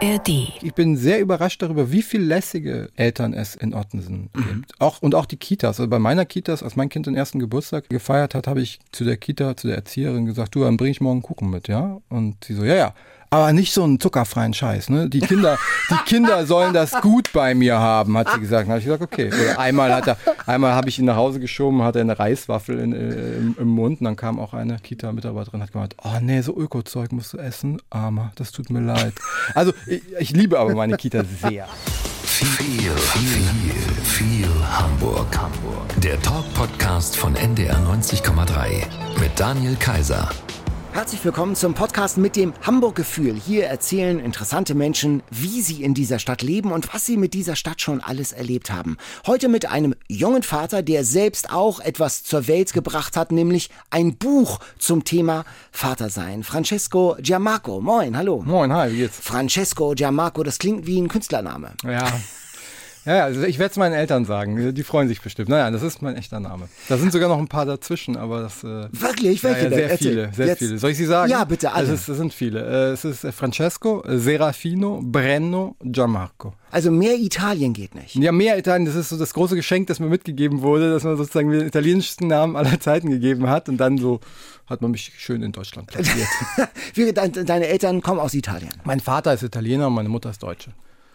ARD. Ich bin sehr überrascht darüber, wie viel lässige Eltern es in Ottensen mhm. gibt. Auch, und auch die Kitas. Also bei meiner Kitas, als mein Kind den ersten Geburtstag gefeiert hat, habe ich zu der Kita, zu der Erzieherin gesagt, du, dann bring ich morgen Kuchen mit, ja? Und sie so, ja, ja aber nicht so einen zuckerfreien Scheiß. Ne? Die Kinder, die Kinder sollen das gut bei mir haben, hat sie gesagt. Dann habe ich gesagt, okay. Oder einmal hat er, einmal habe ich ihn nach Hause geschoben, hatte eine Reiswaffel in, äh, im, im, Mund und dann kam auch eine Kita-Mitarbeiterin hat gemeint, oh nee, so Öko-Zeug musst du essen, armer, das tut mir leid. Also ich, ich liebe aber meine Kita sehr. Viel, viel, viel Hamburg. Hamburg. Der Talk-Podcast von NDR 90,3 mit Daniel Kaiser. Herzlich willkommen zum Podcast mit dem Hamburg-Gefühl. Hier erzählen interessante Menschen, wie sie in dieser Stadt leben und was sie mit dieser Stadt schon alles erlebt haben. Heute mit einem jungen Vater, der selbst auch etwas zur Welt gebracht hat, nämlich ein Buch zum Thema Vatersein. Francesco Giammarco. Moin, hallo. Moin, hi, wie geht's? Francesco Giammarco, das klingt wie ein Künstlername. Ja, ja, also ich werde es meinen Eltern sagen. Die freuen sich bestimmt. Naja, das ist mein echter Name. Da sind sogar noch ein paar dazwischen, aber das. Äh, Wirklich? Welche ja, ja, Sehr viele, sehr Jetzt. viele. Soll ich sie sagen? Ja, bitte, alle. Es, ist, es sind viele. Äh, es ist Francesco, Serafino, Brenno, Gianmarco. Also mehr Italien geht nicht. Ja, mehr Italien, das ist so das große Geschenk, das mir mitgegeben wurde, dass man sozusagen den italienischsten Namen aller Zeiten gegeben hat und dann so hat man mich schön in Deutschland platziert. Deine Eltern kommen aus Italien? Mein Vater ist Italiener und meine Mutter ist Deutsche.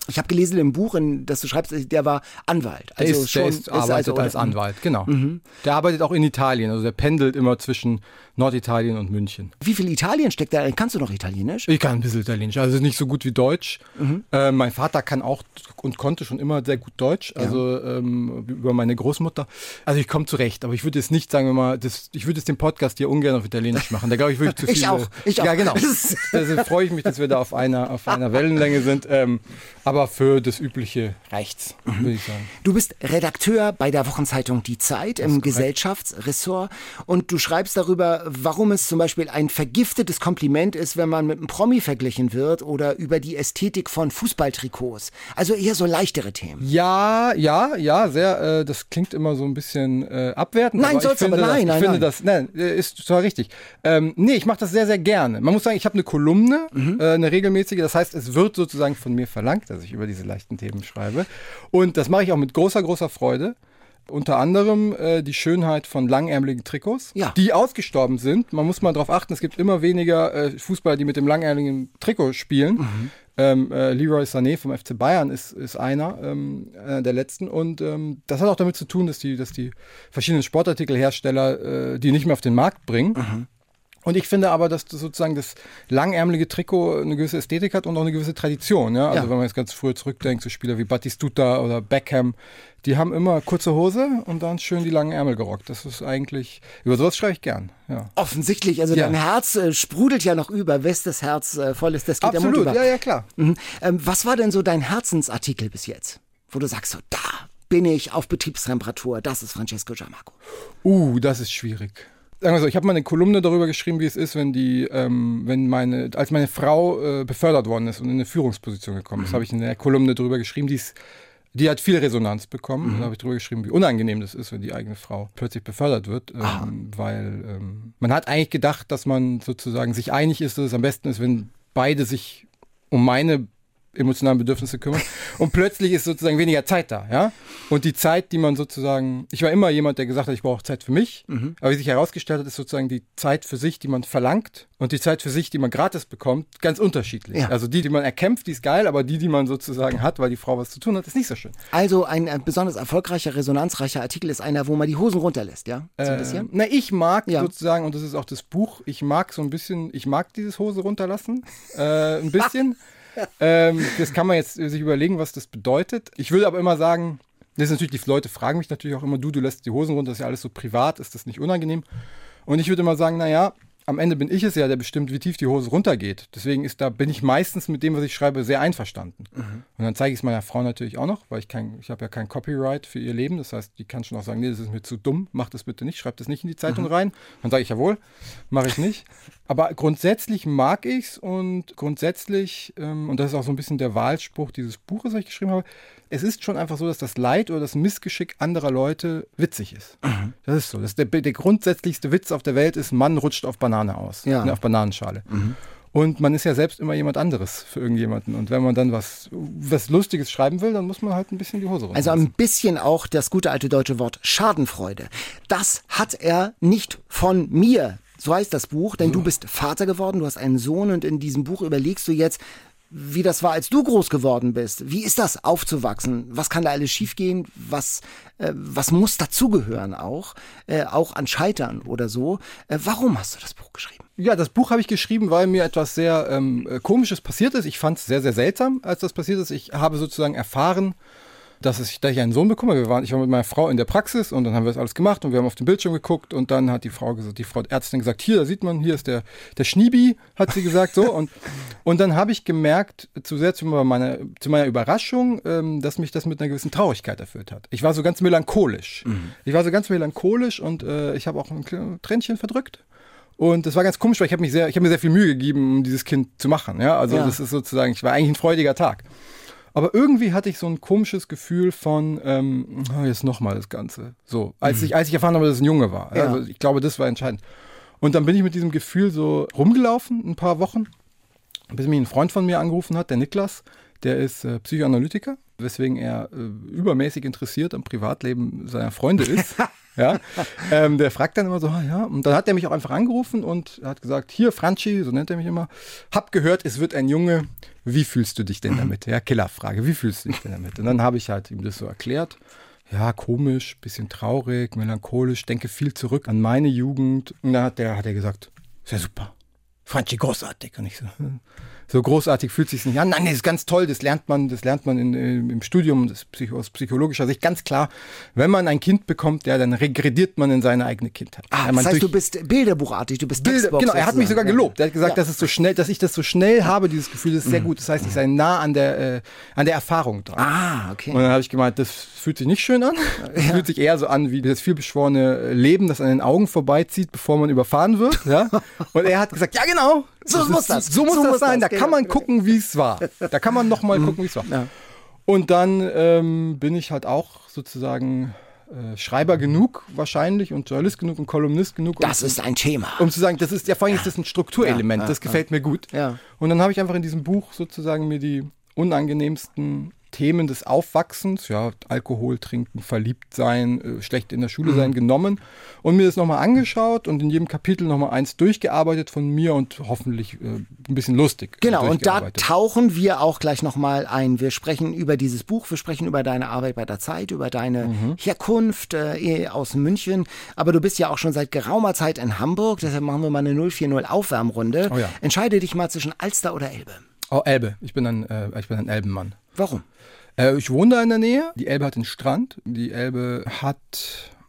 Ich habe gelesen im Buch, in, das du schreibst, der war Anwalt. Also der ist, schon, der ist, ist arbeitet also, als Anwalt, genau. Mhm. Der arbeitet auch in Italien, also der pendelt immer zwischen Norditalien und München. Wie viel Italien steckt da? Kannst du noch Italienisch? Ich kann ein bisschen Italienisch, also nicht so gut wie Deutsch. Mhm. Äh, mein Vater kann auch und konnte schon immer sehr gut Deutsch, also ja. ähm, über meine Großmutter. Also ich komme zurecht, aber ich würde jetzt nicht sagen wir mal, das, ich würde jetzt den Podcast hier ungern auf Italienisch machen. Da glaube ich wirklich zu viel. ich auch, ich auch. Ja, genau. Deswegen freue ich mich, dass wir da auf einer, auf einer Wellenlänge sind. Ähm, aber für das übliche reicht's, mhm. würde ich sagen. Du bist Redakteur bei der Wochenzeitung Die Zeit im Gesellschaftsressort und du schreibst darüber, warum es zum Beispiel ein vergiftetes Kompliment ist, wenn man mit einem Promi verglichen wird oder über die Ästhetik von Fußballtrikots. Also eher so leichtere Themen. Ja, ja, ja, sehr. Äh, das klingt immer so ein bisschen äh, abwertend. Nein, soll aber nein, das, nein, ich finde das, nein, äh, ist zwar richtig. Ähm, nee, ich mache das sehr, sehr gerne. Man muss sagen, ich habe eine Kolumne, mhm. äh, eine regelmäßige. Das heißt, es wird sozusagen von mir verlangt, dass ich über diese leichten Themen schreibe. Und das mache ich auch mit großer, großer Freude. Unter anderem äh, die Schönheit von langärmeligen Trikots, ja. die ausgestorben sind. Man muss mal darauf achten, es gibt immer weniger äh, Fußballer, die mit dem langärmeligen Trikot spielen. Mhm. Ähm, äh, Leroy Sané vom FC Bayern ist, ist einer ähm, äh, der letzten. Und ähm, das hat auch damit zu tun, dass die, dass die verschiedenen Sportartikelhersteller äh, die nicht mehr auf den Markt bringen. Mhm. Und ich finde aber, dass das sozusagen das langärmelige Trikot eine gewisse Ästhetik hat und auch eine gewisse Tradition. Ja? Also ja. wenn man jetzt ganz früher zurückdenkt, so Spieler wie Battistuta oder Beckham, die haben immer kurze Hose und dann schön die langen Ärmel gerockt. Das ist eigentlich, über sowas schreibe ich gern. Ja. Offensichtlich, also ja. dein Herz äh, sprudelt ja noch über, wes das Herz äh, voll ist, das geht Absolut, der Mund über. ja, ja, klar. Mhm. Ähm, was war denn so dein Herzensartikel bis jetzt? Wo du sagst so, da bin ich auf Betriebstemperatur, das ist Francesco Giammarco. Uh, das ist schwierig sagen wir so, ich habe mal eine Kolumne darüber geschrieben, wie es ist, wenn die, ähm, wenn meine, als meine Frau äh, befördert worden ist und in eine Führungsposition gekommen ist, mhm. habe ich in der Kolumne darüber geschrieben, die ist die hat viel Resonanz bekommen. Mhm. Da habe ich darüber geschrieben, wie unangenehm das ist, wenn die eigene Frau plötzlich befördert wird. Ähm, weil ähm, man hat eigentlich gedacht, dass man sozusagen sich einig ist, dass es am besten ist, wenn beide sich um meine emotionalen Bedürfnisse kümmern. Und plötzlich ist sozusagen weniger Zeit da, ja. Und die Zeit, die man sozusagen, ich war immer jemand, der gesagt hat, ich brauche Zeit für mich. Mhm. Aber wie sich herausgestellt hat, ist sozusagen die Zeit für sich, die man verlangt und die Zeit für sich, die man gratis bekommt, ganz unterschiedlich. Ja. Also die, die man erkämpft, die ist geil, aber die, die man sozusagen hat, weil die Frau was zu tun hat, ist nicht so schön. Also ein, ein besonders erfolgreicher, resonanzreicher Artikel ist einer, wo man die Hosen runterlässt, ja? So ein bisschen? Äh, na, ich mag ja. sozusagen, und das ist auch das Buch, ich mag so ein bisschen, ich mag dieses Hose runterlassen, äh, ein bisschen. ähm, das kann man jetzt sich überlegen, was das bedeutet. Ich würde aber immer sagen, das ist natürlich, die Leute fragen mich natürlich auch immer, du, du lässt die Hosen runter, das ist ja alles so privat, ist das nicht unangenehm? Und ich würde immer sagen, naja, am Ende bin ich es ja, der bestimmt, wie tief die Hose runtergeht. Deswegen ist da, bin ich meistens mit dem, was ich schreibe, sehr einverstanden. Mhm. Und dann zeige ich es meiner Frau natürlich auch noch, weil ich kein, ich habe ja kein Copyright für ihr Leben. Das heißt, die kann schon auch sagen, nee, das ist mir zu dumm, mach das bitte nicht, schreib das nicht in die Zeitung mhm. rein. Dann sage ich, jawohl, mache ich nicht. Aber grundsätzlich mag ich es und grundsätzlich, ähm, und das ist auch so ein bisschen der Wahlspruch dieses Buches, das ich geschrieben habe, es ist schon einfach so, dass das Leid oder das Missgeschick anderer Leute witzig ist. Mhm. Das ist so. Das der, der, grundsätzlichste Witz auf der Welt ist, Mann rutscht auf Banane aus. Ja. Ne, auf Bananenschale. Mhm. Und man ist ja selbst immer jemand anderes für irgendjemanden. Und wenn man dann was, was Lustiges schreiben will, dann muss man halt ein bisschen die Hose runter. Also ein bisschen auch das gute alte deutsche Wort Schadenfreude. Das hat er nicht von mir. So heißt das Buch, denn du bist Vater geworden, du hast einen Sohn und in diesem Buch überlegst du jetzt, wie das war, als du groß geworden bist. Wie ist das, aufzuwachsen? Was kann da alles schiefgehen? Was, äh, was muss dazugehören auch? Äh, auch an Scheitern oder so. Äh, warum hast du das Buch geschrieben? Ja, das Buch habe ich geschrieben, weil mir etwas sehr ähm, Komisches passiert ist. Ich fand es sehr, sehr seltsam, als das passiert ist. Ich habe sozusagen erfahren, dass, ich, dass ich einen Sohn bekomme. Wir waren, ich war mit meiner Frau in der Praxis und dann haben wir das alles gemacht und wir haben auf den Bildschirm geguckt und dann hat die Frau gesagt, die Frau Ärztin gesagt, hier, da sieht man, hier ist der, der Schniebi, hat sie gesagt, so. Und, und dann habe ich gemerkt, zu sehr zu meiner, zu meiner Überraschung, ähm, dass mich das mit einer gewissen Traurigkeit erfüllt hat. Ich war so ganz melancholisch. Mhm. Ich war so ganz melancholisch und äh, ich habe auch ein Tränchen verdrückt. Und das war ganz komisch, weil ich habe mich sehr, ich habe mir sehr viel Mühe gegeben, um dieses Kind zu machen. Ja, also ja. das ist sozusagen, ich war eigentlich ein freudiger Tag. Aber irgendwie hatte ich so ein komisches Gefühl von, ähm, oh, jetzt nochmal das Ganze. So, als mhm. ich, als ich erfahren habe, dass es ein Junge war. Ja. Also ich glaube, das war entscheidend. Und dann bin ich mit diesem Gefühl so rumgelaufen, ein paar Wochen, bis mich ein Freund von mir angerufen hat, der Niklas, der ist äh, Psychoanalytiker, weswegen er äh, übermäßig interessiert am Privatleben seiner Freunde ist. ja, ähm, der fragt dann immer so, ah, ja, und dann hat er mich auch einfach angerufen und hat gesagt, hier Franchi, so nennt er mich immer, hab gehört, es wird ein Junge, wie fühlst du dich denn damit? Ja, Killerfrage, wie fühlst du dich denn damit? Und dann habe ich halt ihm das so erklärt. Ja, komisch, bisschen traurig, melancholisch, denke viel zurück an meine Jugend. Und dann hat, der, hat er gesagt, sehr super. Franchi, großartig. Und ich so, hm so großartig fühlt sich nicht an. Nein, das ist ganz toll, das lernt man, das lernt man in, äh, im Studium das Psycho, aus psychologischer Sicht ganz klar. Wenn man ein Kind bekommt, ja, dann regrediert man in seine eigene Kindheit. Ah, das heißt, du bist bilderbuchartig, du bist Bilder, Genau, er hat mich sogar gelobt. Er hat gesagt, ja. dass es so schnell, dass ich das so schnell habe, dieses Gefühl, das ist sehr mhm. gut. Das heißt, ich sei nah an der, äh, an der Erfahrung dran. Ah, okay. Und dann habe ich gemeint, das fühlt sich nicht schön an. Das ja. fühlt sich eher so an wie das vielbeschworene Leben, das an den Augen vorbeizieht, bevor man überfahren wird. Ja? Und er hat gesagt, ja genau, so das muss das. So muss so das sein. Das, da kann man gucken, wie es war. Da kann man nochmal mhm. gucken, wie es war. Ja. Und dann ähm, bin ich halt auch sozusagen äh, Schreiber genug wahrscheinlich und Journalist genug und Kolumnist genug. Das um, ist ein Thema. Um zu sagen, das ist ja vor allem ja. ist das ein Strukturelement. Ja, das gefällt mir gut. Und dann habe ich einfach in diesem Buch sozusagen mir die unangenehmsten Themen des Aufwachsens, ja, Alkohol trinken, verliebt sein, äh, schlecht in der Schule mhm. sein, genommen und mir das nochmal angeschaut und in jedem Kapitel nochmal eins durchgearbeitet von mir und hoffentlich äh, ein bisschen lustig. Genau, und da tauchen wir auch gleich nochmal ein. Wir sprechen über dieses Buch, wir sprechen über deine Arbeit bei der Zeit, über deine mhm. Herkunft äh, aus München, aber du bist ja auch schon seit geraumer Zeit in Hamburg, deshalb machen wir mal eine 040 Aufwärmrunde. Oh ja. Entscheide dich mal zwischen Alster oder Elbe. Oh, Elbe. Ich bin ein, äh, ich bin ein Elbenmann. Warum? Äh, ich wohne da in der Nähe. Die Elbe hat den Strand. Die Elbe hat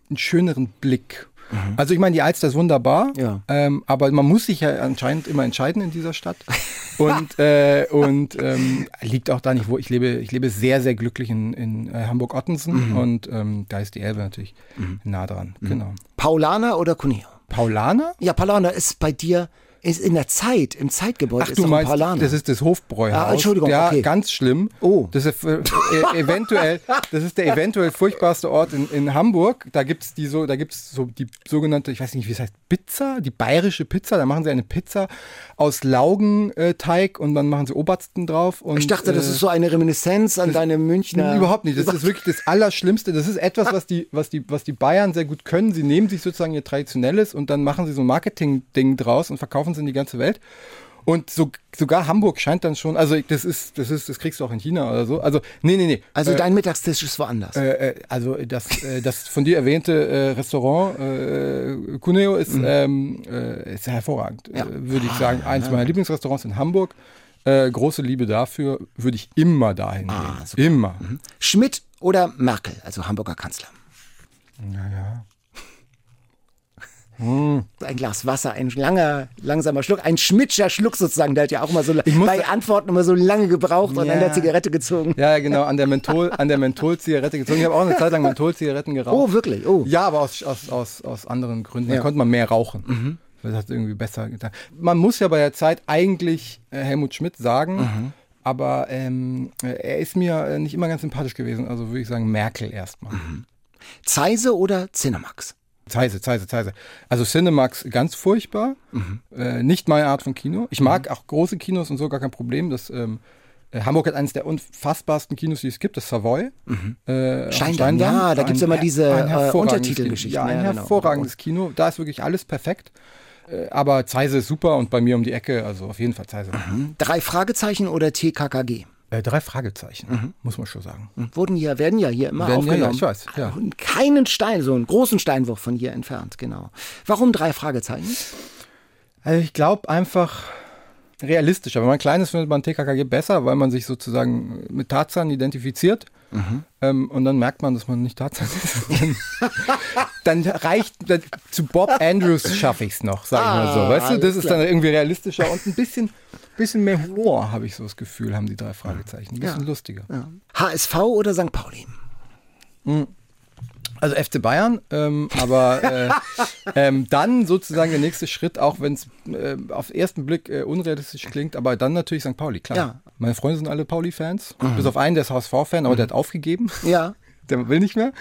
einen schöneren Blick. Mhm. Also ich meine, die Alster ist wunderbar, ja. ähm, aber man muss sich ja anscheinend immer entscheiden in dieser Stadt. und äh, und ähm, liegt auch da nicht, wo ich lebe. Ich lebe sehr, sehr glücklich in, in äh, Hamburg-Ottensen mhm. und ähm, da ist die Elbe natürlich mhm. nah dran. Mhm. Genau. Paulaner oder Cuneo? Paulaner? Ja, Paulaner ist bei dir ist in der Zeit, im Zeitgebäude Ach, ist du meinst, das ist das Hofbräuhaus. Ah, Entschuldigung, ja, okay. ganz schlimm. Oh. Das ist äh, e-, eventuell, das ist der eventuell furchtbarste Ort in, in Hamburg. Da gibt's die so, da gibt's so die sogenannte, ich weiß nicht, wie es heißt, Pizza, die bayerische Pizza. Da machen sie eine Pizza aus Laugenteig und dann machen sie Obersten drauf. Und, ich dachte, das äh, ist so eine Reminiszenz an deine Münchner. Überhaupt nicht. Das ist wirklich das Allerschlimmste. Das ist etwas, was die, was die, was die Bayern sehr gut können. Sie nehmen sich sozusagen ihr traditionelles und dann machen sie so ein Marketing-Ding draus und verkaufen in die ganze Welt. Und so, sogar Hamburg scheint dann schon, also das ist, das ist, das kriegst du auch in China oder so. Also, nee, nee, nee. Also äh, dein Mittagstisch ist woanders. Äh, äh, also das, äh, das von dir erwähnte äh, Restaurant äh, Cuneo ist, mhm. ähm, äh, ist hervorragend, ja. würde ich sagen. Ah, Eins ja. meiner Lieblingsrestaurants in Hamburg. Große Liebe dafür, würde ich immer dahin ah, gehen. Immer. Mhm. Schmidt oder Merkel, also Hamburger Kanzler? Naja. Hm. Ein Glas Wasser, ein langer, langsamer Schluck, ein Schmidtscher Schluck sozusagen. Der hat ja auch mal so bei Antworten immer so lange gebraucht ja. und an der Zigarette gezogen. Ja, genau, an der Menthol, an der Mentholzigarette gezogen. Ich habe auch eine Zeit lang Mentholzigaretten geraucht. Oh, wirklich? Oh. Ja, aber aus, aus, aus, aus anderen Gründen. Da konnte man mehr rauchen. Mhm. Das hat irgendwie besser getan. Man muss ja bei der Zeit eigentlich äh, Helmut Schmidt sagen. Mhm. Aber ähm, er ist mir äh, nicht immer ganz sympathisch gewesen. Also würde ich sagen, Merkel erstmal. Mhm. Zeise oder Cinemax? Zeise, Zeise, Zeise. Also Cinemax ganz furchtbar. Mhm. Äh, nicht meine Art von Kino. Ich mag mhm. auch große Kinos und so, gar kein Problem. Das, ähm, äh, Hamburg hat eines der unfassbarsten Kinos, die es gibt, das Savoy. Mhm. Äh, Steindamm, ja, da gibt es immer diese äh, Untertitelgeschichten. Ja, ein ja, genau. hervorragendes Kino. Da ist wirklich alles perfekt. Äh, aber Zeise ist super und bei mir um die Ecke, also auf jeden Fall Zeise. Mhm. Drei Fragezeichen oder TKKG? Äh, drei Fragezeichen, mhm. muss man schon sagen. Mhm. Wurden hier, werden ja hier immer werden, aufgenommen. Ja, ja, ich weiß. Ja. Keinen Stein, so einen großen Steinwurf von hier entfernt, genau. Warum drei Fragezeichen? Also ich glaube einfach realistischer. Wenn man klein ist, findet man TKKG besser, weil man sich sozusagen mit Tarzan identifiziert. Mhm. Ähm, und dann merkt man, dass man nicht Tarzan ist. dann reicht, dann, zu Bob Andrews schaffe ich es noch, sag ich ah, mal so. Ah, weißt du, das ist klar. dann irgendwie realistischer und ein bisschen, bisschen mehr Humor, habe ich so das Gefühl, haben die drei Fragezeichen. Ein bisschen ja. lustiger. Ja. HSV oder St. Pauli? Mhm. Also FC Bayern, ähm, aber äh, ähm, dann sozusagen der nächste Schritt, auch wenn es äh, auf den ersten Blick äh, unrealistisch klingt, aber dann natürlich St. Pauli, klar. Ja. Meine Freunde sind alle Pauli-Fans, mhm. bis auf einen, der ist HSV-Fan, aber mhm. der hat aufgegeben. Ja. Der will nicht mehr.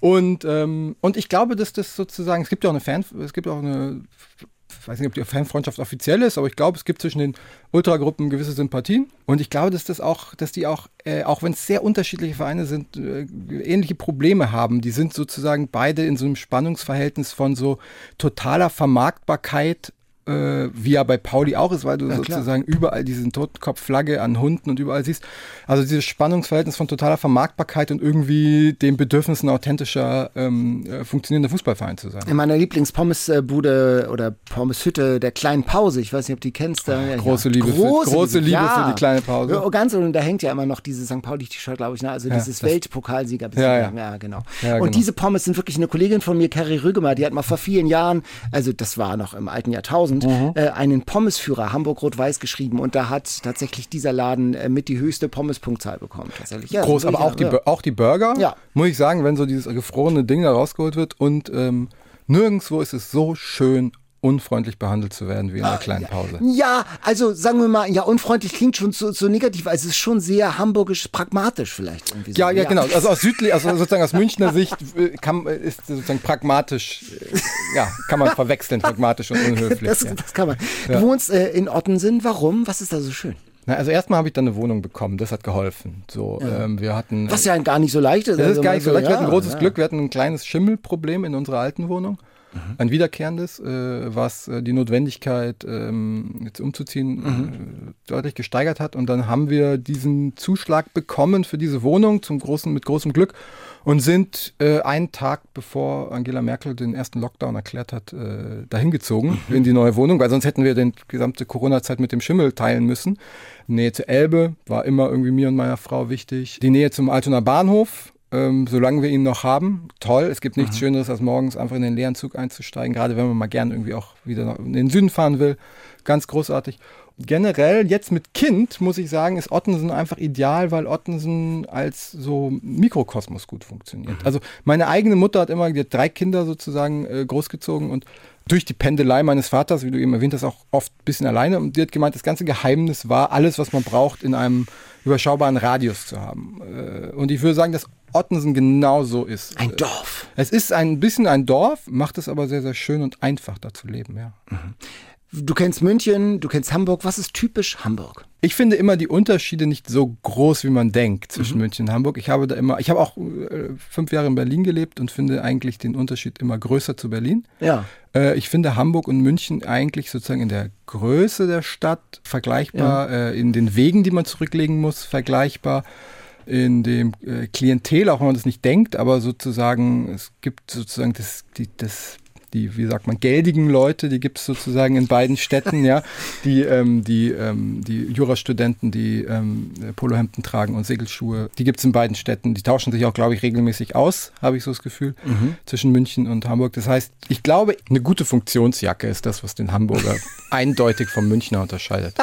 Und, ähm, und ich glaube, dass das sozusagen, es gibt ja auch eine Fan, es gibt auch eine ich weiß nicht, ob die Fanfreundschaft offiziell ist, aber ich glaube, es gibt zwischen den Ultragruppen gewisse Sympathien. Und ich glaube, dass das auch, dass die auch, äh, auch wenn es sehr unterschiedliche Vereine sind, äh, ähnliche Probleme haben. Die sind sozusagen beide in so einem Spannungsverhältnis von so totaler Vermarktbarkeit äh, wie ja bei Pauli auch ist, weil du ja, sozusagen klar. überall diesen Totenkopfflagge an Hunden und überall siehst. Also dieses Spannungsverhältnis von totaler Vermarktbarkeit und irgendwie den Bedürfnissen authentischer ähm, äh, funktionierender Fußballverein zu sein. In meiner Lieblingspommesbude oder Pommeshütte der kleinen Pause, ich weiß nicht, ob du die kennst. Da, oh, große Liebe, große, für, große Liebe, Liebe ja. für die kleine Pause. Ja, ganz und da hängt ja immer noch dieses St. Pauli-T-Shirt, glaube ich, ne? also dieses Weltpokalsieger. Ja, ja. ja, genau. und genau. diese Pommes sind wirklich eine Kollegin von mir, Carrie Rügemer, die hat mal vor vielen Jahren, also das war noch im alten Jahrtausend, 2000 mhm. äh, einen Pommesführer Hamburg-Rot-Weiß geschrieben und da hat tatsächlich dieser Laden äh, mit die höchste Pommespunktzahl bekommen. Tatsächlich. Ja, Groß, aber auch die, auch die Burger, ja. muss ich sagen, wenn so dieses gefrorene Ding da rausgeholt wird und ähm, nirgendwo ist es so schön unfreundlich behandelt zu werden wie in einer ah, kleinen Pause. Ja, also sagen wir mal, ja, unfreundlich klingt schon so, so negativ, also es ist schon sehr hamburgisch pragmatisch vielleicht irgendwie so. Ja, ja, ja. genau. Also aus südlich, also sozusagen aus Münchner Sicht äh, kann, ist sozusagen pragmatisch, äh, ja, kann man verwechseln, pragmatisch und unhöflich. Das, ja. das kann man. Du wohnst äh, in Ottensen, warum? Was ist da so schön? Na, also erstmal habe ich dann eine Wohnung bekommen, das hat geholfen. So, ja. ähm, wir hatten. Was ja gar nicht so leicht ist. Das also ist gar nicht so leicht. wir hatten ein großes Glück, wir hatten ein kleines Schimmelproblem in unserer alten Wohnung mhm. ein wiederkehrendes, äh, was äh, die Notwendigkeit, ähm, jetzt umzuziehen, mhm. äh, deutlich gesteigert hat. Und dann haben wir diesen Zuschlag bekommen für diese Wohnung zum großen, mit großem Glück und sind äh, einen Tag bevor Angela Merkel den ersten Lockdown erklärt hat, äh, dahin gezogen mhm. in die neue Wohnung, weil sonst hätten wir die gesamte Corona-Zeit mit dem Schimmel teilen müssen. Nähe zur Elbe war immer irgendwie mir und meiner Frau wichtig. Die Nähe zum Altonaer Bahnhof, ähm, solange wir ihn noch haben. Toll, es gibt nichts Aha. Schöneres, als morgens einfach in den leeren Zug einzusteigen, gerade wenn man mal gern irgendwie auch wieder in den Süden fahren will. Ganz großartig. Generell, jetzt mit Kind, muss ich sagen, ist Ottensen einfach ideal, weil Ottensen als so Mikrokosmos gut funktioniert. Mhm. Also meine eigene Mutter hat immer die hat drei Kinder sozusagen äh, großgezogen und durch die Pendelei meines Vaters, wie du eben erwähnt hast, auch oft ein bisschen alleine. Und die hat gemeint, das ganze Geheimnis war, alles, was man braucht, in einem überschaubaren Radius zu haben. Äh, und ich würde sagen, dass Ottensen genauso ist. Ein Dorf. Es ist ein bisschen ein Dorf, macht es aber sehr, sehr schön und einfach da zu leben, ja. Mhm. Du kennst München, du kennst Hamburg. Was ist typisch Hamburg? Ich finde immer die Unterschiede nicht so groß, wie man denkt zwischen mhm. München und Hamburg. Ich habe da immer, ich habe auch äh, fünf Jahre in Berlin gelebt und finde eigentlich den Unterschied immer größer zu Berlin. Ja. Äh, ich finde Hamburg und München eigentlich sozusagen in der Größe der Stadt vergleichbar, ja. äh, in den Wegen, die man zurücklegen muss, vergleichbar in dem äh, Klientel, auch wenn man das nicht denkt, aber sozusagen, es gibt sozusagen das, die, das die, wie sagt man, geldigen Leute, die gibt es sozusagen in beiden Städten, ja, die, ähm, die, ähm, die Jurastudenten, die ähm, Polohemden tragen und Segelschuhe, die gibt es in beiden Städten. Die tauschen sich auch, glaube ich, regelmäßig aus, habe ich so das Gefühl, mhm. zwischen München und Hamburg. Das heißt, ich glaube, eine gute Funktionsjacke ist das, was den Hamburger eindeutig vom Münchner unterscheidet.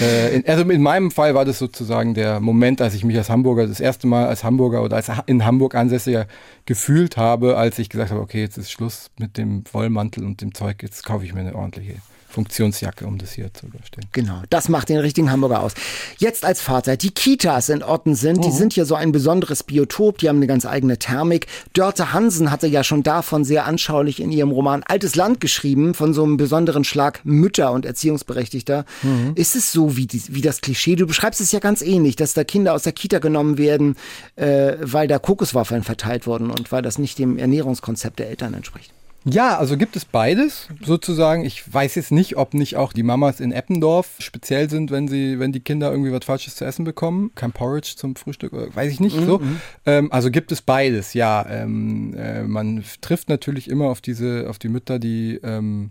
Äh, in, also in meinem Fall war das sozusagen der Moment, als ich mich als Hamburger das erste Mal als Hamburger oder als in Hamburg Ansässiger gefühlt habe, als ich gesagt habe, okay, jetzt ist Schluss mit dem Wollmantel und dem Zeug, jetzt kaufe ich mir eine ordentliche Funktionsjacke, um das hier zu überstehen. Genau, das macht den richtigen Hamburger aus. Jetzt als Vater, die Kitas in Otten sind, die mhm. sind ja so ein besonderes Biotop, die haben eine ganz eigene Thermik. Dörte Hansen hatte ja schon davon sehr anschaulich in ihrem Roman Altes Land geschrieben, von so einem besonderen Schlag Mütter und Erziehungsberechtigter. Mhm. Ist es so wie, die, wie das Klischee? Du beschreibst es ja ganz ähnlich, dass da Kinder aus der Kita genommen werden, äh, weil da Kokoswaffeln verteilt wurden und weil das nicht dem Ernährungskonzept der Eltern entspricht. Ja, also gibt es beides sozusagen. Ich weiß jetzt nicht, ob nicht auch die Mamas in Eppendorf speziell sind, wenn sie, wenn die Kinder irgendwie was Falsches zu essen bekommen. Kein Porridge zum Frühstück, weiß ich nicht. Mhm. So. Ähm, also gibt es beides, ja. Ähm, äh, man trifft natürlich immer auf diese, auf die Mütter, die ähm,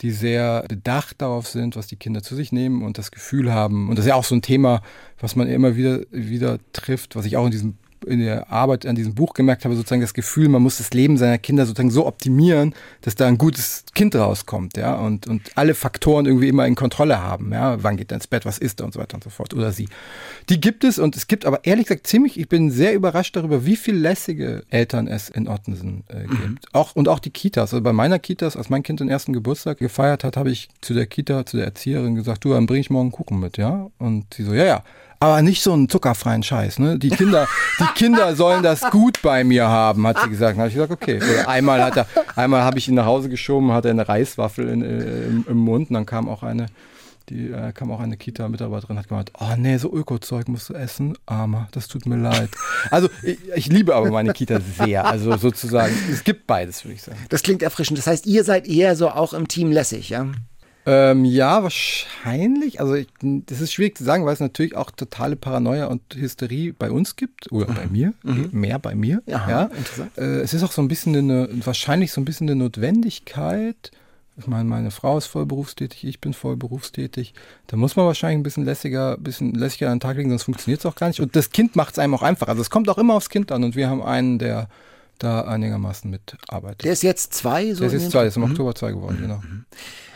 die sehr bedacht darauf sind, was die Kinder zu sich nehmen und das Gefühl haben. Und das ist ja auch so ein Thema, was man immer wieder, wieder trifft, was ich auch in diesem in der Arbeit an diesem Buch gemerkt habe, sozusagen das Gefühl, man muss das Leben seiner Kinder sozusagen so optimieren, dass da ein gutes Kind rauskommt, ja, und, und alle Faktoren irgendwie immer in Kontrolle haben, ja, wann geht er ins Bett, was isst er und so weiter und so fort, oder sie. Die gibt es und es gibt aber ehrlich gesagt ziemlich, ich bin sehr überrascht darüber, wie viel lässige Eltern es in Ottensen äh, mhm. gibt. Mhm. Auch, und auch die Kitas. Also bei meiner Kitas, als mein Kind den ersten Geburtstag gefeiert hat, habe ich zu der Kita, zu der Erzieherin gesagt, du, dann bring ich morgen Kuchen mit, ja? Und sie so, ja, ja aber nicht so einen zuckerfreien Scheiß. Ne? Die Kinder, die Kinder sollen das gut bei mir haben, hat sie gesagt. Dann habe ich gesagt, okay. Oder einmal hat er, einmal habe ich ihn nach Hause geschoben, hatte eine Reiswaffel in, äh, im, im, Mund und dann kam auch eine, die äh, kam auch eine Kita-Mitarbeiterin, hat gemeint, oh nee, so Öko-Zeug musst du essen, armer, das tut mir leid. Also ich, ich, liebe aber meine Kita sehr. Also sozusagen, es gibt beides, würde ich sagen. Das klingt erfrischend. Das heißt, ihr seid eher so auch im Team lässig, ja? Ähm, ja, wahrscheinlich. Also ich, das ist schwierig zu sagen, weil es natürlich auch totale Paranoia und Hysterie bei uns gibt oder mhm. bei mir, mhm. mehr bei mir. Aha, ja, interessant. Äh, es ist auch so ein bisschen eine, wahrscheinlich so ein bisschen eine Notwendigkeit. Ich meine, meine Frau ist voll berufstätig, ich bin voll berufstätig. Da muss man wahrscheinlich ein bisschen lässiger, bisschen lässiger an den Tag legen, sonst funktioniert es auch gar nicht. Und das Kind macht es einem auch einfach. Also es kommt auch immer aufs Kind an. Und wir haben einen, der da einigermaßen mitarbeitet. Der ist jetzt zwei, so? Der ist jetzt zwei, der ist im mhm. Oktober zwei geworden, genau.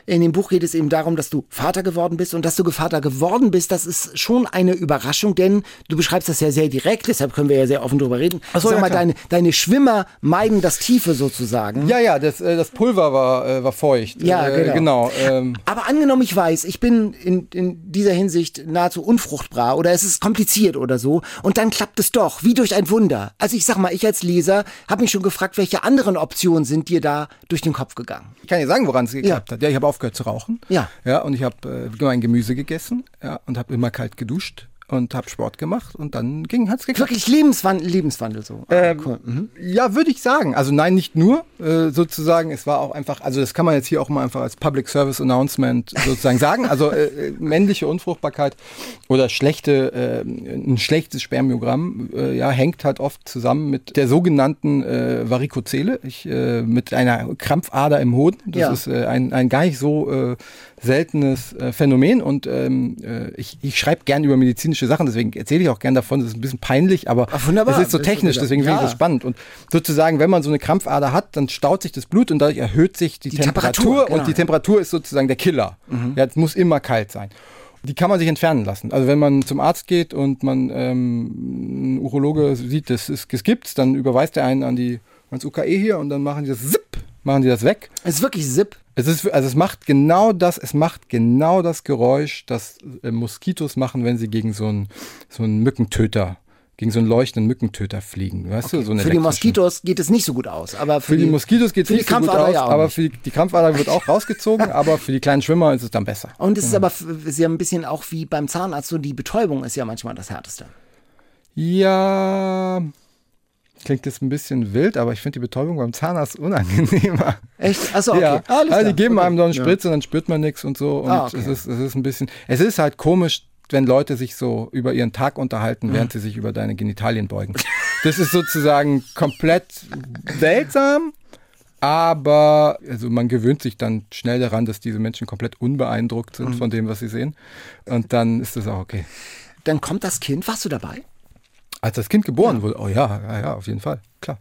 In dem Buch geht es eben darum, dass du Vater geworden bist und dass du Vater geworden bist. Das ist schon eine Überraschung, denn du beschreibst das ja sehr direkt, deshalb können wir ja sehr offen drüber reden. Ach so, Sag ja, mal, deine, deine Schwimmer meiden das Tiefe sozusagen. Ja, ja, das, äh, das Pulver war, äh, war feucht. Ja, äh, genau. genau ähm. Aber angenommen, ich weiß, ich bin in, in dieser Hinsicht nahezu unfruchtbar oder es ist kompliziert oder so und dann klappt es doch, wie durch ein Wunder. Also ich sag mal, ich als Leser habe mich schon gefragt, welche anderen Optionen sind dir da durch den Kopf gegangen? Ich kann dir sagen, woran es geklappt ja. hat. Ja, ich habe aufgehört zu rauchen. Ja. Ja, und ich habe äh, mein Gemüse gegessen ja, und habe immer kalt geduscht und habe Sport gemacht und dann ging hat's geklappt. Wirklich Lebenswandel, Lebenswandel so. Ähm, cool. mhm. Ja, würde ich sagen. Also nein, nicht nur äh, sozusagen. Es war auch einfach, also das kann man jetzt hier auch mal einfach als Public Service Announcement sozusagen sagen. Also äh, männliche Unfruchtbarkeit oder schlechte, äh, ein schlechtes Spermiogramm, äh, ja, hängt halt oft zusammen mit der sogenannten äh, Varikozele, ich, äh, mit einer Krampfader im Hoden. Das ja. ist ein, ein gar nicht so seltenes äh, Phänomen und ähm, äh, ich, ich schreibe gern über medizinische Sachen, deswegen erzähle ich auch gern davon. Das ist ein bisschen peinlich, aber es ist so technisch, deswegen finde ich das spannend. Und sozusagen, wenn man so eine Krampfader hat, dann staut sich das Blut und dadurch erhöht sich die, die Temperatur, Temperatur genau. und die Temperatur ist sozusagen der Killer. Mhm. Ja, es muss immer kalt sein. Die kann man sich entfernen lassen. Also wenn man zum Arzt geht und man ähm, ein Urologe sieht, das, ist, das gibt's, dann überweist er einen an die ans UKE hier und dann machen die das Zip, machen die das weg. Es ist wirklich Zip. Es ist, also es macht genau das, es macht genau das Geräusch, das äh, Moskitos machen, wenn sie gegen so einen, so einen Mückentöter gegen so einen leuchtenden Mückentöter fliegen. Weißt okay. du, so für die Moskitos geht es nicht so gut aus. Aber für, für die, die, Moskitos geht es nicht so gut aus, ja aber für die, die Krampfader wird auch rausgezogen, aber für die kleinen Schwimmer ist es dann besser. Und es ist aber sie haben ein bisschen auch wie beim Zahnarzt, so die Betäubung ist ja manchmal das Härteste. Ja, Klingt jetzt ein bisschen wild, aber ich finde die Betäubung beim Zahnarzt unangenehmer. Echt? Achso, okay. Ja, Alles also die geben okay. einem so einen Spritz ja. und dann spürt man nichts und so. Und ah, okay. es, ist, es ist ein bisschen, es ist halt komisch, wenn Leute sich so über ihren Tag unterhalten, während mhm. sie sich über deine Genitalien beugen. Das ist sozusagen komplett seltsam, aber also man gewöhnt sich dann schnell daran, dass diese Menschen komplett unbeeindruckt sind mhm. von dem, was sie sehen. Und dann ist das auch okay. Dann kommt das Kind, warst du dabei? Als das Kind geboren ja. wurde, oh ja, ja, ja, auf jeden Fall, klar.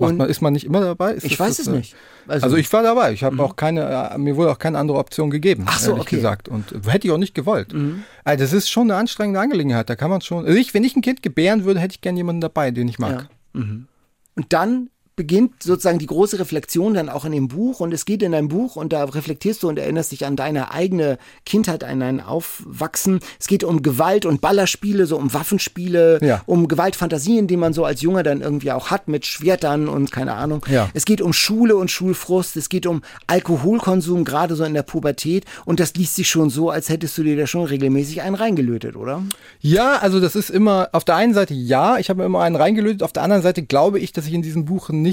Man, ist man nicht immer dabei? Ist ich weiß das, es nicht. Also, also, ich war dabei. Ich habe mhm. auch keine, äh, mir wurde auch keine andere Option gegeben. Ach so, okay. gesagt. Und hätte ich auch nicht gewollt. Mhm. Also das ist schon eine anstrengende Angelegenheit. Da kann man schon. Also ich, wenn ich ein Kind gebären würde, hätte ich gerne jemanden dabei, den ich mag. Ja. Mhm. Und dann beginnt sozusagen die große Reflexion dann auch in dem Buch und es geht in deinem Buch und da reflektierst du und erinnerst dich an deine eigene Kindheit, an dein Aufwachsen. Es geht um Gewalt und Ballerspiele, so um Waffenspiele, ja. um Gewaltfantasien, die man so als Junge dann irgendwie auch hat mit Schwertern und keine Ahnung. Ja. Es geht um Schule und Schulfrust, es geht um Alkoholkonsum, gerade so in der Pubertät und das liest sich schon so, als hättest du dir da schon regelmäßig einen reingelötet, oder? Ja, also das ist immer auf der einen Seite ja, ich habe immer einen reingelötet, auf der anderen Seite glaube ich, dass ich in diesem Buch nicht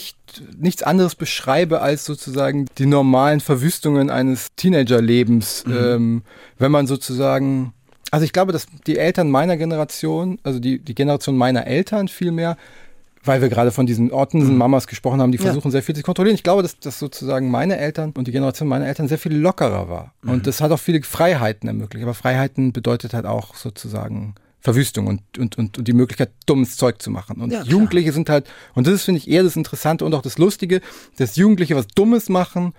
nichts anderes beschreibe als sozusagen die normalen Verwüstungen eines Teenagerlebens, mhm. ähm, wenn man sozusagen also ich glaube, dass die Eltern meiner Generation, also die, die Generation meiner Eltern vielmehr, weil wir gerade von diesen Orten, mhm. Mamas gesprochen haben, die versuchen ja. sehr viel zu kontrollieren. Ich glaube, dass, dass sozusagen meine Eltern und die Generation meiner Eltern sehr viel lockerer war. Mhm. Und das hat auch viele Freiheiten ermöglicht. Aber Freiheiten bedeutet halt auch sozusagen Verwüstung und, und, und, und die Möglichkeit, dummes Zeug zu machen. Und ja, Jugendliche sind halt, und das ist, finde ich, eher das Interessante und auch das Lustige, dass Jugendliche was Dummes machen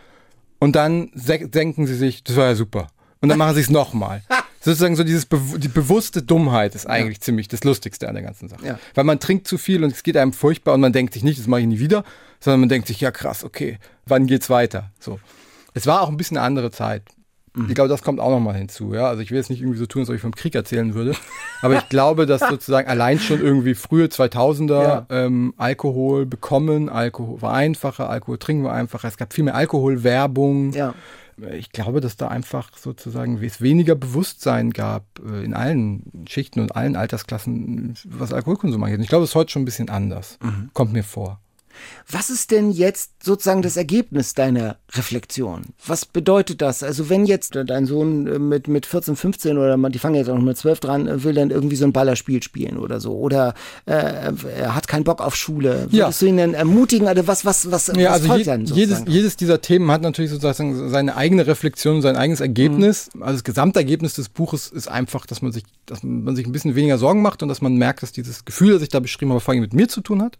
und dann denken sie sich, das war ja super. Und dann machen sie es nochmal. sozusagen so dieses Be die bewusste Dummheit ist eigentlich ja. ziemlich das Lustigste an der ganzen Sache. Ja. Weil man trinkt zu viel und es geht einem furchtbar und man denkt sich nicht, das mache ich nie wieder, sondern man denkt sich, ja krass, okay, wann geht's weiter? So. Es war auch ein bisschen eine andere Zeit. Mhm. Ich glaube, das kommt auch nochmal hinzu. Ja? Also ich will jetzt nicht irgendwie so tun, als ob ich vom Krieg erzählen würde. Aber ich glaube, dass sozusagen allein schon irgendwie frühe 2000er ja. ähm, Alkohol bekommen, Alkohol war einfacher, Alkohol trinken war einfacher. Es gab viel mehr Alkoholwerbung. Ja ich glaube, dass da einfach sozusagen es weniger Bewusstsein gab äh, in allen Schichten und allen Altersklassen, was Alkoholkonsum angeht. Ich glaube, es ist heute schon ein bisschen anders. Mhm. Kommt mir vor. Was ist denn jetzt sozusagen das Ergebnis deiner Reflexion? Was bedeutet das? Also wenn jetzt dein Sohn äh, mit, mit 14, 15 oder die fangen jetzt auch noch mit 12 dran, äh, will dann irgendwie so ein Ballerspiel spielen oder so oder äh, er hat keinen Bock auf Schule, würdest ja. du ihn dann ermutigen? Also was, was, was, ja, was also je, dann jedes, jedes dieser Themen hat natürlich sozusagen seine eigene Reflexion, sein eigenes Ergebnis. Mhm. Also das Gesamtergebnis des Buches ist einfach, dass man sich, dass man sich ein bisschen weniger Sorgen macht und dass man merkt, dass dieses Gefühl, das ich da beschrieben habe, vor allem mit mir zu tun hat.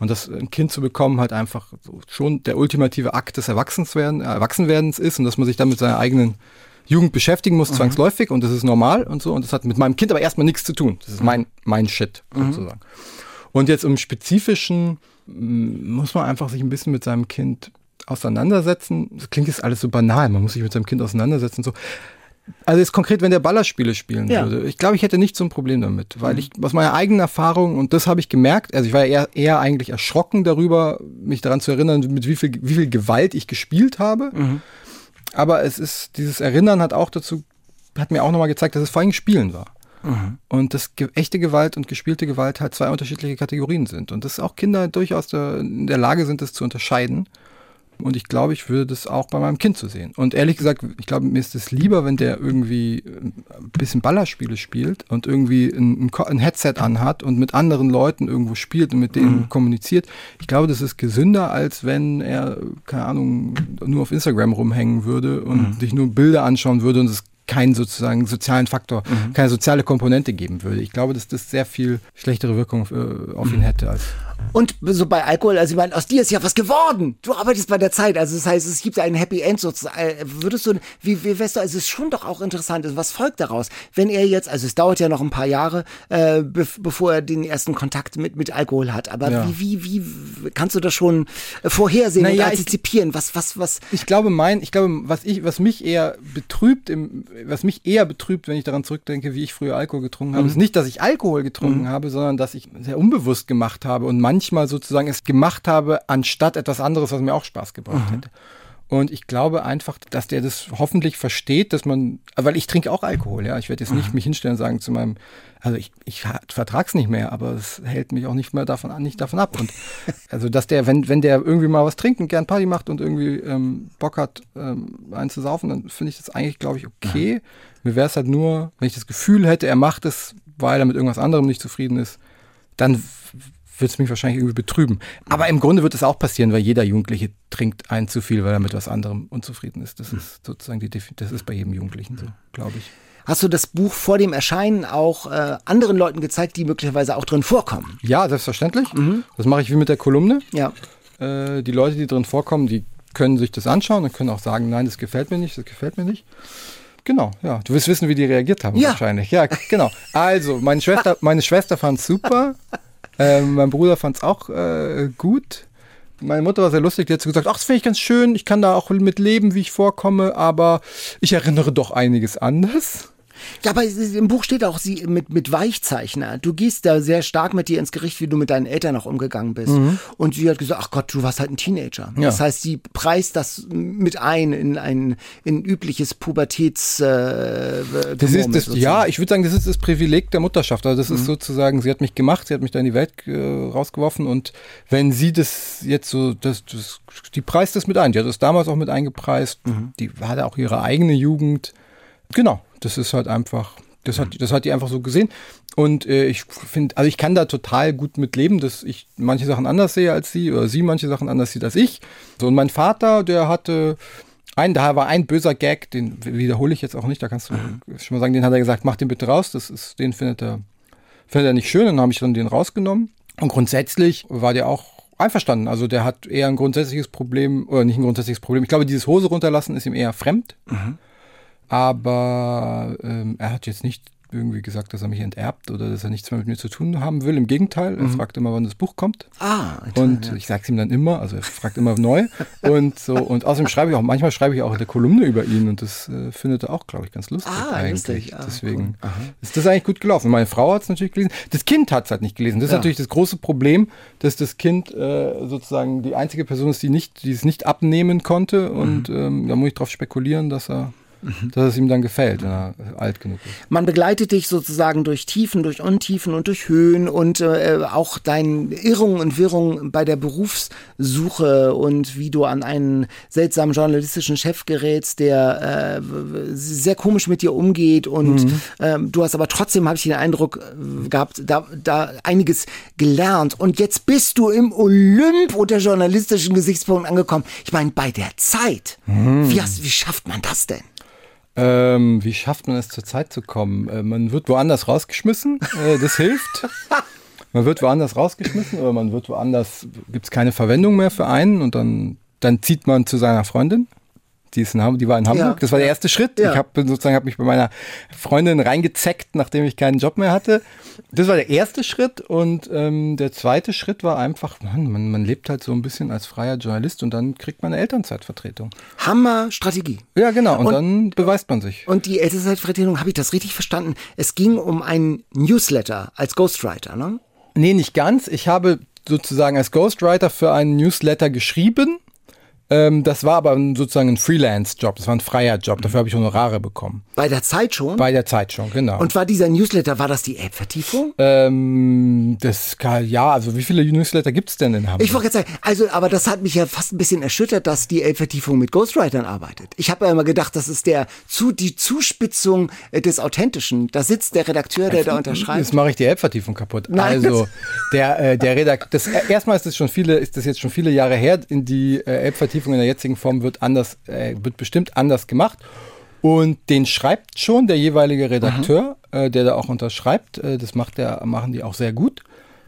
Und das ein Kind zu bekommen halt einfach schon der ultimative Akt des Erwachsenswerden, äh, Erwachsenwerdens ist und dass man sich dann mit seiner eigenen Jugend beschäftigen muss, mhm. zwangsläufig und das ist normal und so. Und das hat mit meinem Kind aber erstmal nichts zu tun. Das ist mhm. mein, mein Shit mhm. sozusagen. Und jetzt im Spezifischen muss man einfach sich ein bisschen mit seinem Kind auseinandersetzen. Das klingt jetzt alles so banal, man muss sich mit seinem Kind auseinandersetzen. So. Also jetzt konkret, wenn der Ballerspiele spielen ja. würde. Ich glaube, ich hätte nicht so ein Problem damit, weil mhm. ich aus meiner eigenen Erfahrung, und das habe ich gemerkt, also ich war ja eher, eher eigentlich erschrocken darüber, mich daran zu erinnern, mit wie viel, wie viel Gewalt ich gespielt habe. Mhm. Aber es ist, dieses Erinnern hat auch dazu, hat mir auch nochmal gezeigt, dass es vor allem Spielen war. Mhm. Und dass echte Gewalt und gespielte Gewalt halt zwei unterschiedliche Kategorien sind. Und dass auch Kinder durchaus der, in der Lage sind, das zu unterscheiden. Und ich glaube, ich würde das auch bei meinem Kind zu so sehen. Und ehrlich gesagt, ich glaube, mir ist es lieber, wenn der irgendwie ein bisschen Ballerspiele spielt und irgendwie ein, ein Headset anhat und mit anderen Leuten irgendwo spielt und mit denen mhm. kommuniziert. Ich glaube, das ist gesünder, als wenn er, keine Ahnung, nur auf Instagram rumhängen würde und mhm. sich nur Bilder anschauen würde und es keinen sozusagen sozialen Faktor, mhm. keine soziale Komponente geben würde. Ich glaube, dass das sehr viel schlechtere Wirkung äh, auf ihn mhm. hätte als und so bei Alkohol, also ich meine, aus dir ist ja was geworden. Du arbeitest bei der Zeit, also das heißt, es gibt ja ein Happy End sozusagen. Äh, würdest du, wie, wie wärst du, also es ist schon doch auch interessant, also was folgt daraus? Wenn er jetzt, also es dauert ja noch ein paar Jahre, äh, be bevor er den ersten Kontakt mit, mit Alkohol hat, aber ja. wie, wie, wie kannst du das schon vorhersehen naja, und antizipieren? Ich, was, was, was? Ich glaube, mein, ich glaube, was ich, was mich eher betrübt, im, was mich eher betrübt, wenn ich daran zurückdenke, wie ich früher Alkohol getrunken habe, mhm. ist nicht, dass ich Alkohol getrunken mhm. habe, sondern dass ich sehr unbewusst gemacht habe und manchmal sozusagen es gemacht habe, anstatt etwas anderes, was mir auch Spaß gebracht mhm. hätte. Und ich glaube einfach, dass der das hoffentlich versteht, dass man, weil ich trinke auch Alkohol, ja. Ich werde jetzt mhm. nicht mich hinstellen und sagen zu meinem, also ich, ich vertrag's nicht mehr, aber es hält mich auch nicht mehr davon an, nicht davon ab. Und also, dass der, wenn, wenn der irgendwie mal was trinkt und gern Party macht und irgendwie ähm, Bock hat, ähm, einen zu saufen, dann finde ich das eigentlich, glaube ich, okay. Mhm. Mir wäre es halt nur, wenn ich das Gefühl hätte, er macht es, weil er mit irgendwas anderem nicht zufrieden ist, dann wird es mich wahrscheinlich irgendwie betrüben. Aber im Grunde wird es auch passieren, weil jeder Jugendliche trinkt ein zu viel, weil er mit was anderem unzufrieden ist. Das ist sozusagen die das ist bei jedem Jugendlichen so, glaube ich. Hast du das Buch vor dem Erscheinen auch äh, anderen Leuten gezeigt, die möglicherweise auch drin vorkommen? Ja, selbstverständlich. Mhm. Das mache ich wie mit der Kolumne. Ja. Äh, die Leute, die drin vorkommen, die können sich das anschauen und können auch sagen, nein, das gefällt mir nicht, das gefällt mir nicht. Genau, ja. Du willst wissen, wie die reagiert haben ja. wahrscheinlich. Ja, genau. Also, meine Schwester, meine Schwester fand es super. Ähm, mein Bruder fand es auch äh, gut. meine Mutter war sehr lustig, die hat so gesagt, ach, das finde ich ganz schön, ich kann da auch mit leben, wie ich vorkomme, aber ich erinnere doch einiges anders. Ja, aber im Buch steht auch sie mit, mit Weichzeichner. Du gehst da sehr stark mit dir ins Gericht, wie du mit deinen Eltern auch umgegangen bist. Mhm. Und sie hat gesagt, ach Gott, du warst halt ein Teenager. Ja. Das heißt, sie preist das mit ein in ein in übliches Pubertäts. Äh, das ist das, ja, ich würde sagen, das ist das Privileg der Mutterschaft. Also das mhm. ist sozusagen, sie hat mich gemacht, sie hat mich da in die Welt äh, rausgeworfen und wenn sie das jetzt so, das, das, die preist das mit ein. Die hat das damals auch mit eingepreist. Mhm. Die hatte auch ihre eigene Jugend. Genau, das ist halt einfach, das hat, das hat die einfach so gesehen. Und äh, ich finde, also ich kann da total gut mit leben, dass ich manche Sachen anders sehe als sie oder sie manche Sachen anders sieht als ich. So, und mein Vater, der hatte ein, da war ein böser Gag, den wiederhole ich jetzt auch nicht, da kannst du mhm. schon mal sagen, den hat er gesagt, mach den bitte raus, das ist, den findet er, findet er nicht schön, dann habe ich dann den rausgenommen. Und grundsätzlich war der auch einverstanden. Also der hat eher ein grundsätzliches Problem, oder nicht ein grundsätzliches Problem. Ich glaube, dieses Hose runterlassen ist ihm eher fremd. Mhm aber ähm, er hat jetzt nicht irgendwie gesagt, dass er mich enterbt oder dass er nichts mehr mit mir zu tun haben will. Im Gegenteil, er mhm. fragt immer, wann das Buch kommt. Ah, und ja. ich sage es ihm dann immer, also er fragt immer neu. und so und außerdem schreibe ich auch, manchmal schreibe ich auch eine Kolumne über ihn und das äh, findet er auch, glaube ich, ganz lustig ah, eigentlich. Lustig. Ah, Deswegen cool. ist das eigentlich gut gelaufen. Meine Frau hat es natürlich gelesen. Das Kind hat es halt nicht gelesen. Das ja. ist natürlich das große Problem, dass das Kind äh, sozusagen die einzige Person ist, die nicht, die es nicht abnehmen konnte. Und mhm. ähm, da muss ich darauf spekulieren, dass er dass es ihm dann gefällt, wenn er alt genug ist. Man begleitet dich sozusagen durch Tiefen, durch Untiefen und durch Höhen und äh, auch deine Irrungen und Wirrungen bei der Berufssuche und wie du an einen seltsamen journalistischen Chef gerätst, der äh, sehr komisch mit dir umgeht und mhm. ähm, du hast aber trotzdem, habe ich den Eindruck äh, gehabt, da, da einiges gelernt und jetzt bist du im Olymp unter journalistischen Gesichtspunkten angekommen. Ich meine, bei der Zeit, mhm. wie, hast, wie schafft man das denn? Ähm, wie schafft man es zur Zeit zu kommen? Äh, man wird woanders rausgeschmissen, äh, das hilft. Man wird woanders rausgeschmissen oder man wird woanders, gibt es keine Verwendung mehr für einen und dann, dann zieht man zu seiner Freundin die, ist in, die war in Hamburg. Ja. Das war der erste Schritt. Ja. Ich habe sozusagen hab mich bei meiner Freundin reingezeckt, nachdem ich keinen Job mehr hatte. Das war der erste Schritt und ähm, der zweite Schritt war einfach, man, man, man lebt halt so ein bisschen als freier Journalist und dann kriegt man eine Elternzeitvertretung. Hammer Strategie. Ja, genau. Und, und dann beweist man sich. Und die Elternzeitvertretung, habe ich das richtig verstanden? Es ging um einen Newsletter als Ghostwriter, ne? Nee, nicht ganz. Ich habe sozusagen als Ghostwriter für einen Newsletter geschrieben ähm, das war aber sozusagen ein Freelance-Job, das war ein freier Job, dafür habe ich Honorare bekommen. Bei der Zeit schon? Bei der Zeit schon, genau. Und war dieser Newsletter, war das die App-Vertiefung? Ähm, das ja, also wie viele Newsletter gibt es denn in Hamburg? Ich wollte gerade sagen, also, aber das hat mich ja fast ein bisschen erschüttert, dass die App-Vertiefung mit Ghostwritern arbeitet. Ich habe ja immer gedacht, das ist der, zu, die Zuspitzung äh, des Authentischen. Da sitzt der Redakteur, der da unterschreibt. Jetzt mache ich die App-Vertiefung kaputt. Nein, also, der, äh, der Redakteur, erstmal ist das schon viele, ist das jetzt schon viele Jahre her, in die äh, App-Vertiefung Vertiefung in der jetzigen Form wird anders, äh, wird bestimmt anders gemacht. Und den schreibt schon der jeweilige Redakteur, äh, der da auch unterschreibt. Äh, das macht der, machen die auch sehr gut.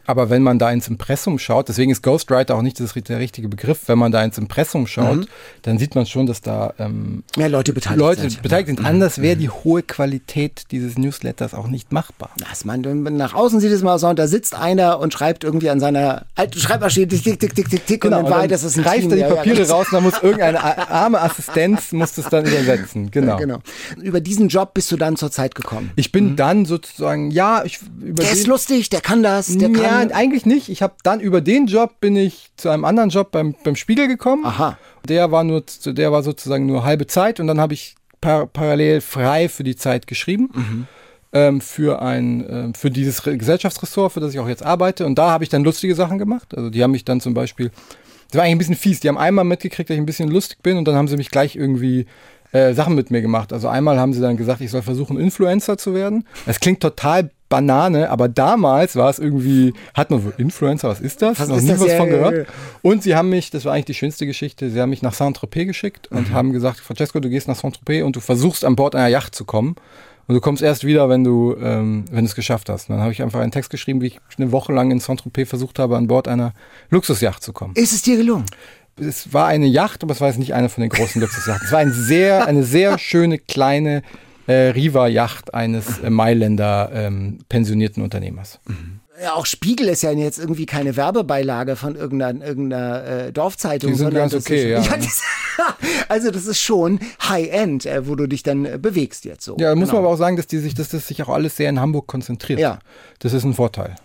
Aber wenn man da ins Impressum schaut, deswegen ist Ghostwriter auch nicht das, der richtige Begriff, wenn man da ins Impressum schaut, mhm. dann sieht man schon, dass da ähm, mehr Leute beteiligt Leute sind. Beteiligt sind. Mhm. Anders wäre die hohe Qualität dieses Newsletters auch nicht machbar. Das man, nach außen sieht es mal so, und da sitzt einer und schreibt irgendwie an seiner alten Schreibmaschine tick, tick, tick, tick, tick, tick genau, und in Wahrheit, das ist ein reißt Team. er die Papiere ja, raus, und dann muss irgendeine arme Assistenz muss das dann übersetzen. Genau. Ja, genau. Über diesen Job bist du dann zur Zeit gekommen. Ich bin mhm. dann sozusagen, ja, ich über Der ist lustig, der kann das, der ja, kann Nein, eigentlich nicht. Ich habe dann über den Job bin ich zu einem anderen Job beim, beim Spiegel gekommen. Aha. Der war nur, der war sozusagen nur halbe Zeit und dann habe ich par parallel frei für die Zeit geschrieben. Mhm. Ähm, für ein, äh, für dieses Gesellschaftsressort, für das ich auch jetzt arbeite. Und da habe ich dann lustige Sachen gemacht. Also die haben mich dann zum Beispiel, das war eigentlich ein bisschen fies, die haben einmal mitgekriegt, dass ich ein bisschen lustig bin und dann haben sie mich gleich irgendwie äh, Sachen mit mir gemacht. Also einmal haben sie dann gesagt, ich soll versuchen, Influencer zu werden. Das klingt total Banane, aber damals war es irgendwie, hat man so Influencer, was ist das? Was Noch nie das? was ja, von gehört. Ja, ja. Und sie haben mich, das war eigentlich die schönste Geschichte, sie haben mich nach Saint-Tropez geschickt und mhm. haben gesagt, Francesco, du gehst nach Saint-Tropez und du versuchst an Bord einer Yacht zu kommen. Und du kommst erst wieder, wenn du, ähm, wenn du es geschafft hast. Und dann habe ich einfach einen Text geschrieben, wie ich eine Woche lang in Saint-Tropez versucht habe, an Bord einer Luxusjacht zu kommen. Ist es dir gelungen? Es war eine Yacht, aber es war jetzt nicht eine von den großen Luxusjachten. Es war ein sehr, eine sehr schöne kleine äh, Riva-Yacht eines äh, Mailänder ähm, pensionierten Unternehmers. Mhm. Ja, auch Spiegel ist ja jetzt irgendwie keine Werbebeilage von irgendeiner, irgendeiner äh, Dorfzeitung. Die sind sondern ganz das okay, ist, ja. das, also das ist schon High-End, äh, wo du dich dann äh, bewegst jetzt so. Ja, muss Genau. man aber auch sagen, dass die sich, dass das sich auch alles sehr in Hamburg konzentriert. Ja. Das ist ein Vorteil.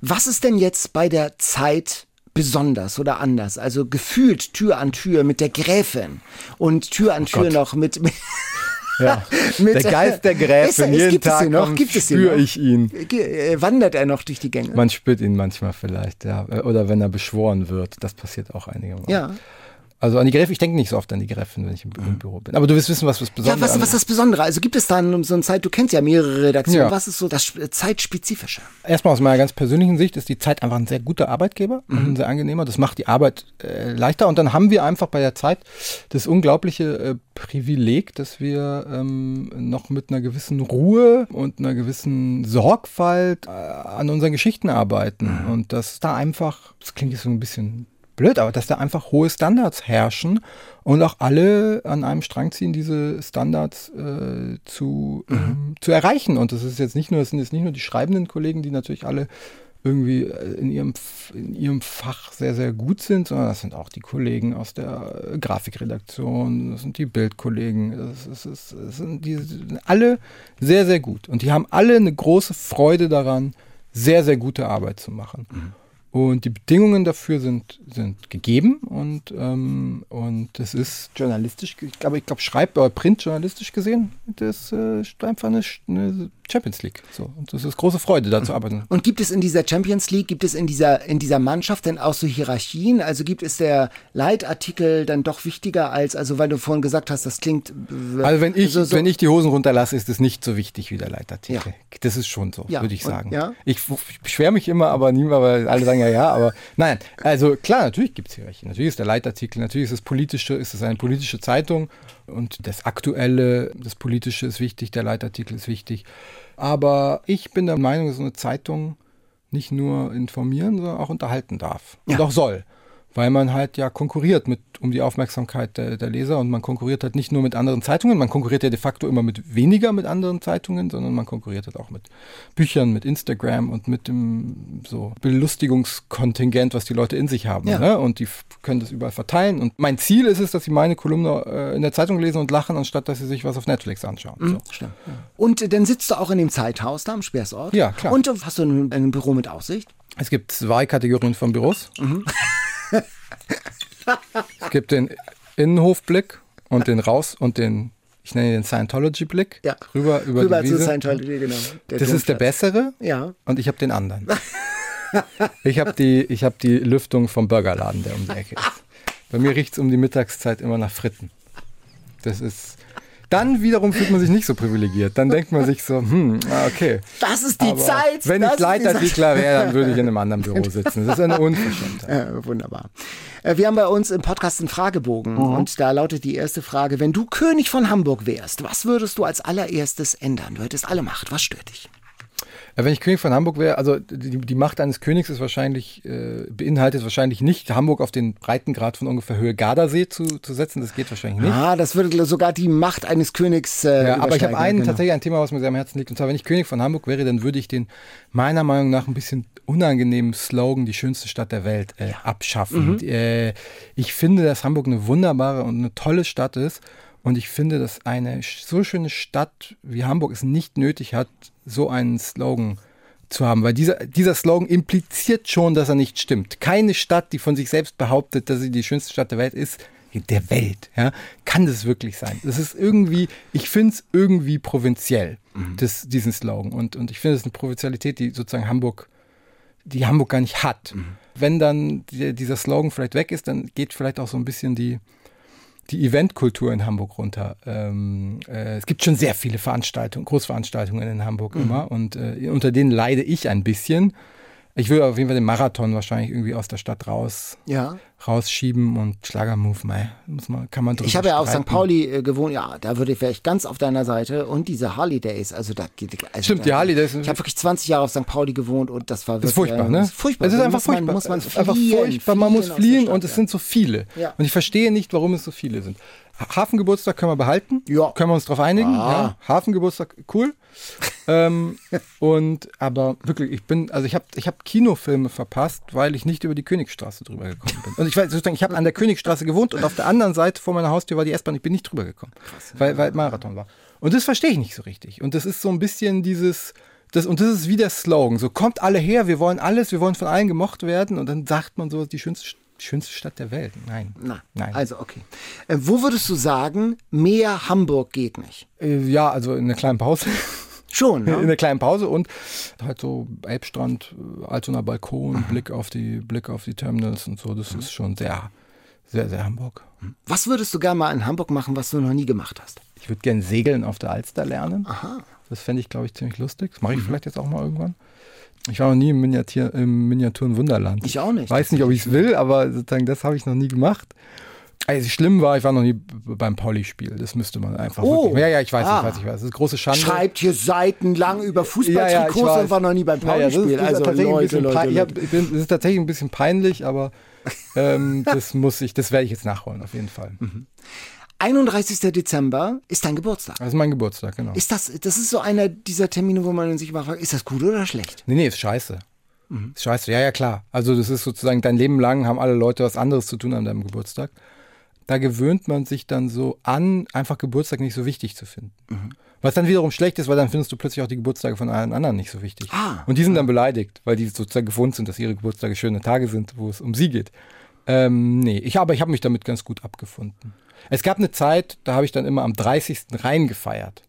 Was ist denn jetzt bei der Zeit besonders oder anders? Also gefühlt Tür an Tür mit der Gräfin und Tür an Tür Gott. noch mit, mit Ja. Der Geist der Gräfin, es jeden gibt es Tag den noch? kommt, Gibt es spüre noch? ich ihn. Äh, wandert er noch durch die Gänge. Man spürt ihn manchmal vielleicht, ja. Oder wenn er beschworen wird. Das passiert auch einige Mal. ja. Also an die Gräfin, ich denke nicht so oft an die Gräfin, wenn ich im, im Büro bin. Aber du wirst wissen, was das Besondere Ja, was, was ist das Besondere? Also gibt es dann so eine Zeit, du kennst ja mehrere Redaktionen, Ja. was ist so das Zeitspezifische? Erstmal aus meiner ganz persönlichen Sicht ist die Zeit einfach ein sehr guter Arbeitgeber Mhm. ein sehr angenehmer. Das macht die Arbeit äh, leichter. Und dann haben wir einfach bei der Zeit das unglaubliche äh, Privileg, dass wir ähm, noch mit einer gewissen Ruhe und einer gewissen Sorgfalt äh, an unseren Geschichten arbeiten. Mhm. Und dass da einfach, das klingt jetzt so ein bisschen blöd, aber dass da einfach hohe Standards herrschen und auch alle an einem Strang ziehen, diese Standards äh, zu, ähm, zu erreichen. Und das ist jetzt nicht nur, das sind jetzt nicht nur die schreibenden Kollegen, die natürlich alle irgendwie äh, in ihrem, in ihrem Fach sehr, sehr gut sind, sondern das sind auch die Kollegen aus der äh, Grafikredaktion, das sind die Bildkollegen, das, ist, das, das sind die sind alle sehr, sehr gut. Und die haben alle eine große Freude daran, sehr, sehr gute Arbeit zu machen. Und die Bedingungen dafür sind, sind gegeben und, ähm, und das ist journalistisch, aber ich glaube, schreibt oder printjournalistisch gesehen, das äh, ist einfach eine, eine Champions League. So. Und das ist große Freude, da zu arbeiten. Und gibt es in dieser Champions League, gibt es in dieser, in dieser Mannschaft denn auch so Hierarchien? Also gibt es der Leitartikel dann doch wichtiger als, also weil du vorhin gesagt hast, das klingt. äh, Also wenn ich, so, so, wenn ich die Hosen runterlasse, ist es nicht so wichtig wie der Leitartikel. Ja. Das ist schon so, Ja, würde ich und- sagen. ja? Ich, ich beschwere mich immer, aber niemand, weil alle sagen ja, ja, aber nein. Also klar, natürlich gibt es Hierarchien. Natürlich ist der Leitartikel, natürlich ist es politische, ist es eine politische Zeitung und das Aktuelle, das Politische ist wichtig, der Leitartikel ist wichtig. Aber ich bin der Meinung, dass so eine Zeitung nicht nur informieren, sondern auch unterhalten darf. Und Ja. auch soll. Weil man halt ja konkurriert mit um die Aufmerksamkeit der, der Leser und man konkurriert halt nicht nur mit anderen Zeitungen, man konkurriert ja de facto immer mit weniger mit anderen Zeitungen, sondern man konkurriert halt auch mit Büchern, mit Instagram und mit dem so Belustigungskontingent, was die Leute in sich haben. Ja. Ne? Und die können das überall verteilen. Und mein Ziel ist es, dass sie meine Kolumne äh, in der Zeitung lesen und lachen, anstatt dass sie sich was auf Netflix anschauen. So. Stimmt. Und dann sitzt du auch in dem Zeithaus da am Speersort. Ja, klar. Und äh, hast du ein, ein Büro mit Aussicht? Es gibt zwei Kategorien von Büros. es gibt den Innenhofblick und den Raus und den, ich nenne den Scientology-Blick. Ja. Rüber über Rüber die zu Wiese. Scientology, genau. Der das ist der bessere Ja. und ich habe den anderen. ich habe die, ich hab die Lüftung vom Burgerladen, der um die Ecke ist. Bei mir riecht es um die Mittagszeit immer nach Fritten. Das ist. Dann wiederum fühlt man sich nicht so privilegiert. Dann denkt man sich so, hm, ah, okay. Das ist die Aber Zeit. Wenn ich. Leitartikler wäre, dann würde ich in einem anderen Büro sitzen. Das ist eine Unverschämtheit. Äh, wunderbar. Äh, wir haben bei uns im Podcast einen Fragebogen Mhm. und da lautet die erste Frage, wenn du König von Hamburg wärst, was würdest du als allererstes ändern? Du hättest alle Macht, was stört dich? Wenn ich König von Hamburg wäre, also die, die Macht eines Königs ist wahrscheinlich, äh, beinhaltet wahrscheinlich nicht, Hamburg auf den Breitengrad von ungefähr Höhe Gardasee zu, zu setzen. Das geht wahrscheinlich nicht. Ah, das würde sogar die Macht eines Königs äh, Ja, aber ich habe einen, genau. tatsächlich ein Thema, was mir sehr am Herzen liegt. Und zwar, wenn ich König von Hamburg wäre, dann würde ich den meiner Meinung nach ein bisschen unangenehmen Slogan, die schönste Stadt der Welt, äh, abschaffen. Mhm. Äh, ich finde, dass Hamburg eine wunderbare und eine tolle Stadt ist. Und ich finde, dass eine so schöne Stadt wie Hamburg es nicht nötig hat, so einen Slogan zu haben, weil dieser, dieser Slogan impliziert schon, dass er nicht stimmt. Keine Stadt, die von sich selbst behauptet, dass sie die schönste Stadt der Welt ist, der Welt, ja, kann das wirklich sein. Das ist irgendwie, ich finde es irgendwie provinziell, das, diesen Slogan. Und, und ich finde es eine Provinzialität, die sozusagen Hamburg, die Hamburg gar nicht hat. Wenn dann die, dieser Slogan vielleicht weg ist, dann geht vielleicht auch so ein bisschen die, die Eventkultur in Hamburg runter. Ähm, äh, es gibt schon sehr viele Veranstaltungen, Großveranstaltungen in Hamburg immer und äh, unter denen leide ich ein bisschen. Ich würde auf jeden Fall den Marathon wahrscheinlich irgendwie aus der Stadt raus, Ja. rausschieben und Schlagermove, mei, muss man, kann man drüber Ich habe ja auf. St. Pauli äh, gewohnt, ja, da würde ich vielleicht ganz auf deiner Seite und diese Harley Days, also da geht also Stimmt, da, die Harley Days- Ich habe wirklich 20 Jahre auf St. Pauli gewohnt und das war Das wirklich ist furchtbar, äh, ne? das ist furchtbar. Es ist einfach muss man, furchtbar. Muss man ist einfach fliehen, furchtbar. Man muss fliehen Stadt, und es ja. sind so viele. Ja. Und ich verstehe nicht, warum es so viele sind. Hafengeburtstag können wir behalten. Ja. Können wir uns drauf einigen. Ah. Ja, Hafengeburtstag, cool. Ähm, und aber wirklich, ich bin, also ich habe ich hab Kinofilme verpasst, weil ich nicht über die Königstraße drüber gekommen bin. Und ich weiß ich habe an der Königstraße gewohnt und auf der anderen Seite vor meiner Haustür war die S-Bahn, ich bin nicht drüber gekommen. Krass. Weil, weil Marathon war. Und das verstehe ich nicht so richtig. Und das ist so ein bisschen dieses, das, und das ist wie der Slogan. So kommt alle her, wir wollen alles, wir wollen von allen gemocht werden. Und dann sagt man so, die schönste, schönste Stadt der Welt. Nein. Na, Nein. Also, okay. Äh, wo würdest du sagen, mehr Hamburg geht nicht? Äh, ja, also in einer kleinen Pause. Schon, ne? In einer kleinen Pause und halt so Elbstrand, äh, Altonaer Balkon, Aha. Blick auf die, Blick auf die Terminals und so. Das mhm. ist schon sehr, sehr, sehr Hamburg. Was würdest du gerne mal in Hamburg machen, was du noch nie gemacht hast? Ich würde gerne segeln auf der Alster lernen. Aha. Das fände ich, glaube ich, ziemlich lustig. Das mache ich mhm. vielleicht jetzt auch mal irgendwann. Ich war noch nie im, Miniatur, im Miniaturen Wunderland. Ich auch nicht. Weiß nicht, ob ich es will, aber sozusagen das habe ich noch nie gemacht. Also schlimm war, ich war noch nie beim Pauli-Spiel. Das müsste man einfach. Oh. Wirklich, ja, ja, ich weiß, ah. ich weiß, ich weiß. Das ist eine große Schande. Schreibt hier seitenlang über Fußballtrikots ja, ja, und war noch nie beim Pauli-Spiel. Ja, also Leute, Leute, Leute. Hab, bin, das ist tatsächlich ein bisschen peinlich, aber ähm, das muss ich, das werde ich jetzt nachholen, auf jeden Fall. Mhm. 31. Dezember ist dein Geburtstag. Das ist mein Geburtstag, genau. Ist das, das ist so einer dieser Termine, wo man sich immer fragt, ist das gut oder schlecht? Nee, nee, ist scheiße. Mhm. Ist scheiße, ja, ja, klar. Also das ist sozusagen, dein Leben lang haben alle Leute was anderes zu tun an deinem Geburtstag. Da gewöhnt man sich dann so an, einfach Geburtstag nicht so wichtig zu finden. Mhm. Was dann wiederum schlecht ist, weil dann findest du plötzlich auch die Geburtstage von allen anderen nicht so wichtig. Ah. Und die sind dann beleidigt, weil die sozusagen gefunden sind, dass ihre Geburtstage schöne Tage sind, wo es um sie geht. Ähm, nee, ich, aber ich habe mich damit ganz gut abgefunden. Es gab eine Zeit, da habe ich dann immer am 30. reingefeiert.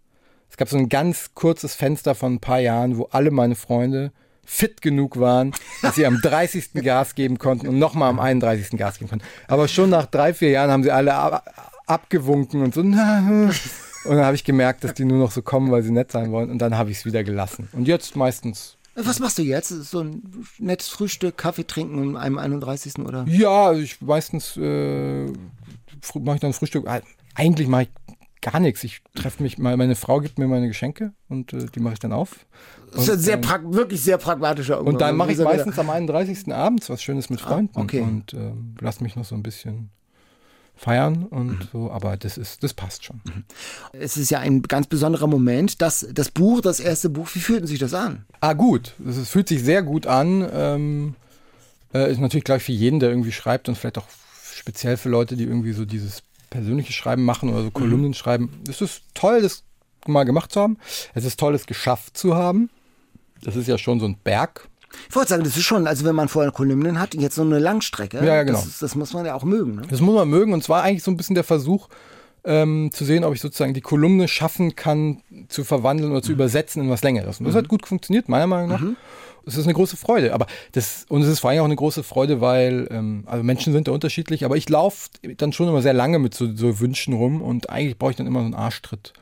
Es gab so ein ganz kurzes Fenster von ein paar Jahren, wo alle meine Freunde fit genug waren, dass sie am 30. Gas geben konnten und nochmal am 31. Gas geben konnten. Aber schon nach drei, vier Jahren haben sie alle ab abgewunken und so. Und dann habe ich gemerkt, dass die nur noch so kommen, weil sie nett sein wollen. Und dann habe ich es wieder gelassen. Und jetzt meistens was machst du jetzt? So ein nettes Frühstück, Kaffee trinken einem 31. oder? Ja, ich meistens äh, mache ich dann Frühstück. Ah, eigentlich mache ich gar nichts. Ich treffe mich mal, meine Frau gibt mir meine Geschenke und äh, die mache ich dann auf. Das ist ein sehr ähm, wirklich sehr pragmatischer Umgang. Und dann mache ich meistens am 31. abends was Schönes mit ah, Freunden ah, okay. und äh, lass mich noch so ein bisschen feiern und mhm. so, aber das ist, das passt schon. Mhm. Es ist ja ein ganz besonderer Moment, dass das Buch, das erste Buch, wie fühlt sich das an? Ah, gut. Es fühlt sich sehr gut an. Ähm, äh, ist natürlich gleich für jeden, der irgendwie schreibt und vielleicht auch speziell für Leute, die irgendwie so dieses persönliche Schreiben machen oder so Kolumnen mhm. schreiben. Es ist toll, das mal gemacht zu haben. Es ist toll, es geschafft zu haben. Das ist ja schon so ein Berg. Ich wollte sagen, das ist schon, also wenn man vorher Kolumnen hat, jetzt so eine Langstrecke, ja, ja genau. das, das, muss man ja auch mögen. Ne? Das muss man mögen und zwar eigentlich so ein bisschen der Versuch, ähm, zu sehen, ob ich sozusagen die Kolumne schaffen kann, zu verwandeln oder zu mhm. übersetzen in was Längeres. Und das mhm. hat gut funktioniert, meiner Meinung nach. Mhm. Es ist eine große Freude, aber das und es ist vor allem auch eine große Freude, weil ähm, also Menschen sind da unterschiedlich, aber ich laufe dann schon immer sehr lange mit so, so Wünschen rum und eigentlich brauche ich dann immer so einen Arschtritt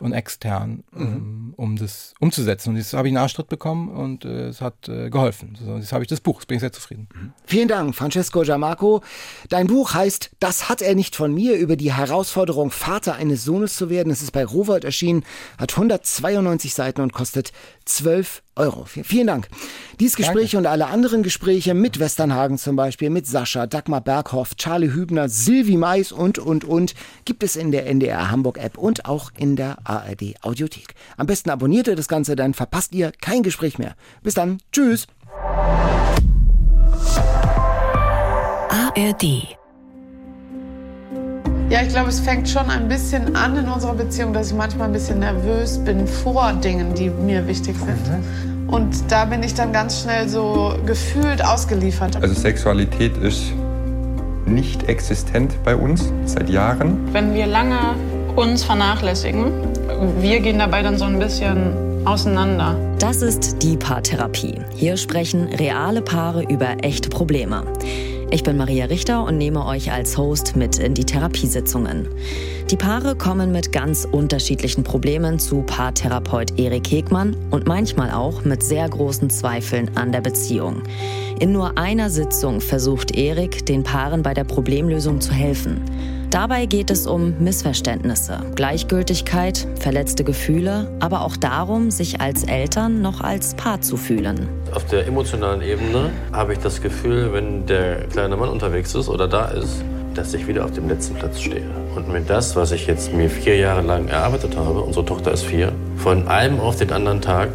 von extern, mhm. ähm, um das umzusetzen. Und jetzt habe ich einen Arschtritt bekommen und äh, es hat äh, geholfen. So, jetzt habe ich das Buch, jetzt bin ich sehr zufrieden. Mhm. Vielen Dank, Francesco Giammarco. Dein Buch heißt Das hat er nicht von mir, über die Herausforderung, Vater eines Sohnes zu werden. Es ist bei Rowold erschienen, hat 192 Seiten und kostet 12 Euro. Vielen Dank. Dieses Gespräch Danke. und alle anderen Gespräche mit Westernhagen zum Beispiel, mit Sascha, Dagmar Berghoff, Charlie Hübner, Silvi Mais und, und, und gibt es in der NDR Hamburg App und auch in der ARD Audiothek. Am besten abonniert ihr das Ganze, dann verpasst ihr kein Gespräch mehr. Bis dann. Tschüss. ARD ja, ich glaube, es fängt schon ein bisschen an in unserer Beziehung, dass ich manchmal ein bisschen nervös bin vor Dingen, die mir wichtig sind. Mhm. Und da bin ich dann ganz schnell so gefühlt ausgeliefert. Also Sexualität ist nicht existent bei uns seit Jahren. Wenn wir lange uns vernachlässigen, wir gehen dabei dann so ein bisschen auseinander. Das ist die Paartherapie. Hier sprechen reale Paare über echte Probleme. Ich bin Maria Richter und nehme euch als Host mit in die Therapiesitzungen. Die Paare kommen mit ganz unterschiedlichen Problemen zu Paartherapeut Erik Hegmann und manchmal auch mit sehr großen Zweifeln an der Beziehung. In nur einer Sitzung versucht Erik, den Paaren bei der Problemlösung zu helfen. Dabei geht es um Missverständnisse, Gleichgültigkeit, verletzte Gefühle, aber auch darum, sich als Eltern noch als Paar zu fühlen. Auf der emotionalen Ebene habe ich das Gefühl, wenn der kleine Mann unterwegs ist oder da ist, dass ich wieder auf dem letzten Platz stehe. Und mir das, was ich jetzt mir vier Jahre lang erarbeitet habe, unsere Tochter ist vier, von einem auf den anderen Tag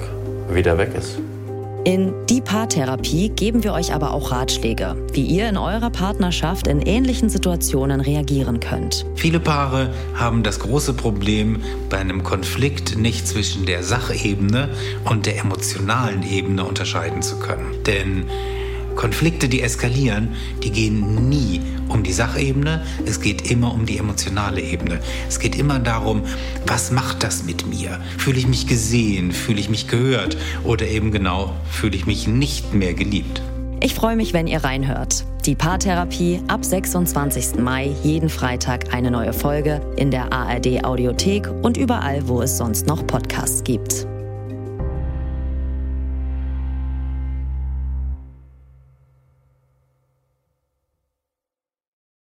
wieder weg ist. In die Paartherapie geben wir euch aber auch Ratschläge, wie ihr in eurer Partnerschaft in ähnlichen Situationen reagieren könnt. Viele Paare haben das große Problem, bei einem Konflikt nicht zwischen der Sachebene und der emotionalen Ebene unterscheiden zu können. Denn Konflikte, die eskalieren, die gehen nie um die Sachebene, es geht immer um die emotionale Ebene. Es geht immer darum, was macht das mit mir? Fühle ich mich gesehen? Fühle ich mich gehört? Oder eben genau, fühle ich mich nicht mehr geliebt? Ich freue mich, wenn ihr reinhört. Die Paartherapie ab 26. Mai, jeden Freitag eine neue Folge in der ARD Audiothek und überall, wo es sonst noch Podcasts gibt.